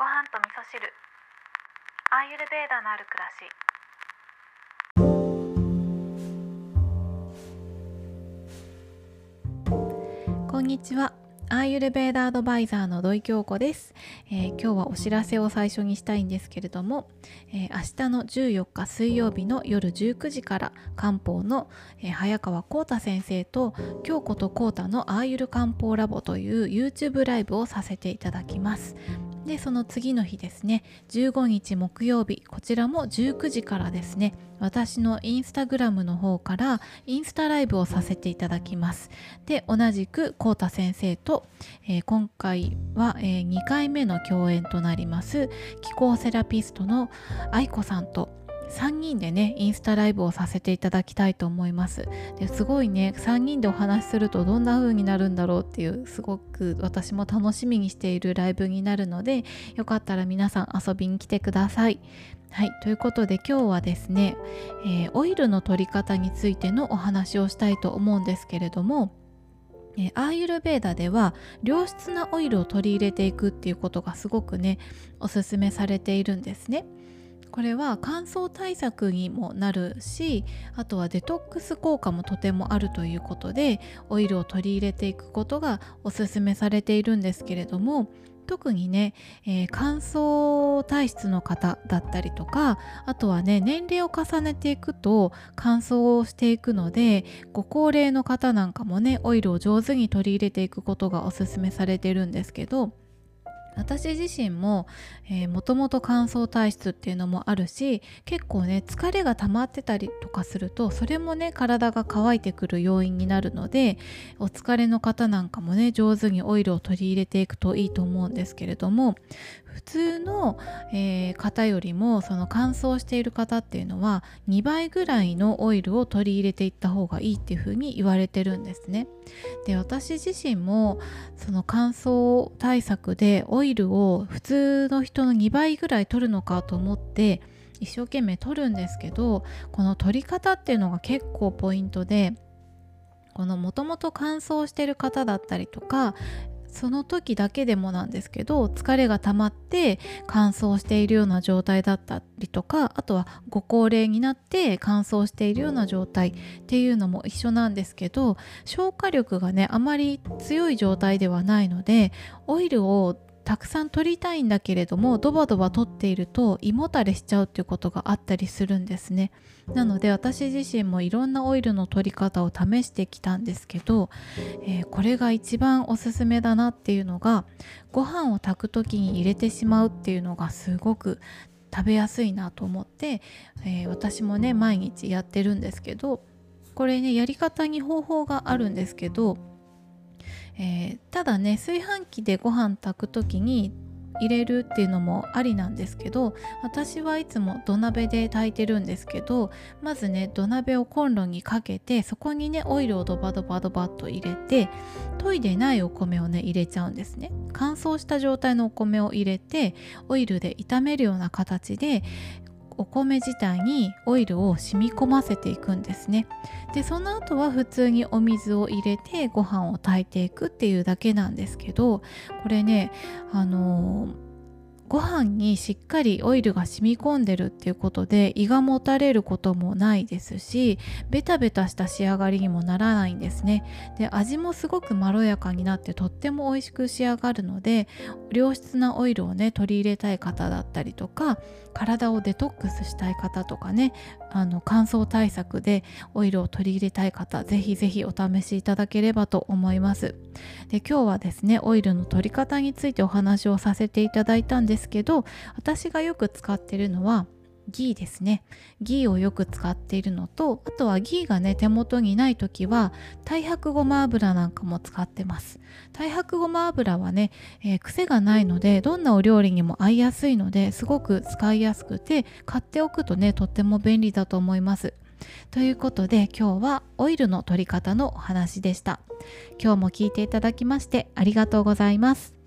ご飯と味噌汁。アーユルベーダのある暮らし。こんにちは。アーユルベーダアドバイザーの土井京子です、えー今日はお知らせを最初にしたいんですけれども、えー明日の14日水曜日の夜19時から漢方の、えー早川浩太先生と京子と浩太のアーユル漢方ラボという YouTube ライブをさせていただきます。でその次の日ですね。15日木曜日こちらも19時からですね。私のインスタグラムの方からインスタライブをさせていただきます。で同じく浩太先生と、えー今回は、え2回目の共演となります気候セラピストの愛子さんと3人でねインスタライブをさせていただきたいと思いますですごいね3人でお話しするとどんな風になるんだろうっていうすごく私も楽しみにしているライブになるのでよかったら皆さん遊びに来てくださいはいということで今日はですね、えーオイルの取り方についてのお話をしたいと思うんですけれどもアーユルベーダでは良質なオイルを取り入れていくっていうことがすごくねおすすめされているんですね。これは乾燥対策にもなるしあとはデトックス効果もとてもあるということでオイルを取り入れていくことがおすすめされているんですけれども特にね、えー乾燥体質の方だったりとかあとはね年齢を重ねていくと乾燥をしていくのでご高齢の方なんかもねオイルを上手に取り入れていくことがおすすめされてるんですけど私自身ももともと乾燥体質っていうのもあるし結構ね疲れが溜まってたりとかするとそれもね体が乾いてくる要因になるのでお疲れの方なんかもね上手にオイルを取り入れていくといいと思うんですけれども普通の、えー方よりもその乾燥している方っていうのは2倍ぐらいのオイルを取り入れていった方がいいっていうふうに言われてるんですね。で私自身もその乾燥対策でオイルを普通の人の2倍ぐらい取るのかと思って一生懸命取るんですけどこの取り方っていうのが結構ポイントでこのもともと乾燥してる方だったりとかその時だけでもなんですけど疲れが溜まって乾燥しているような状態だったりとかあとはご高齢になって乾燥しているような状態っていうのも一緒なんですけど消化力がねあまり強い状態ではないのでオイルをたくさん取りたいんだけれどもドバドバ取っていると胃もたれしちゃうっていうことがあったりするんですね。なので私自身もいろんなオイルの取り方を試してきたんですけど、えーこれが一番おすすめだなっていうのがご飯を炊く時に入れてしまうっていうのがすごく食べやすいなと思って、えー私もね毎日やってるんですけどこれねやり方に方法があるんですけどえーただね炊飯器でご飯炊く時に入れるっていうのもありなんですけど私はいつも土鍋で炊いてるんですけどまずね土鍋をコンロにかけてそこにねオイルをドバドバドバっと入れて研いでないお米をね入れちゃうんですね。乾燥した状態のお米を入れてオイルで炒めるような形でお米自体にオイルを染み込ませていくんですね。でその後は普通にお水を入れてご飯を炊いていくっていうだけなんですけどこれねあのーご飯にしっかりオイルが染み込んでるっていうことで胃がもたれることもないですしベタベタした仕上がりにもならないんですね。で味もすごくまろやかになってとっても美味しく仕上がるので良質なオイルをね取り入れたい方だったりとか体をデトックスしたい方とかねあの乾燥対策でオイルを取り入れたい方ぜひぜひお試しいただければと思います。で今日はですねオイルの取り方についてお話をさせていただいたんですけど私がよく使ってるのはギーですね。ギーをよく使っているのとあとはギーがね手元にない時は太白ごま油なんかも使ってます。太白ごま油はね、えー癖がないのでどんなお料理にも合いやすいのですごく使いやすくて買っておくとねとっても便利だと思います。ということで今日はオイルの取り方のお話でした。今日も聞いていただきましてありがとうございます。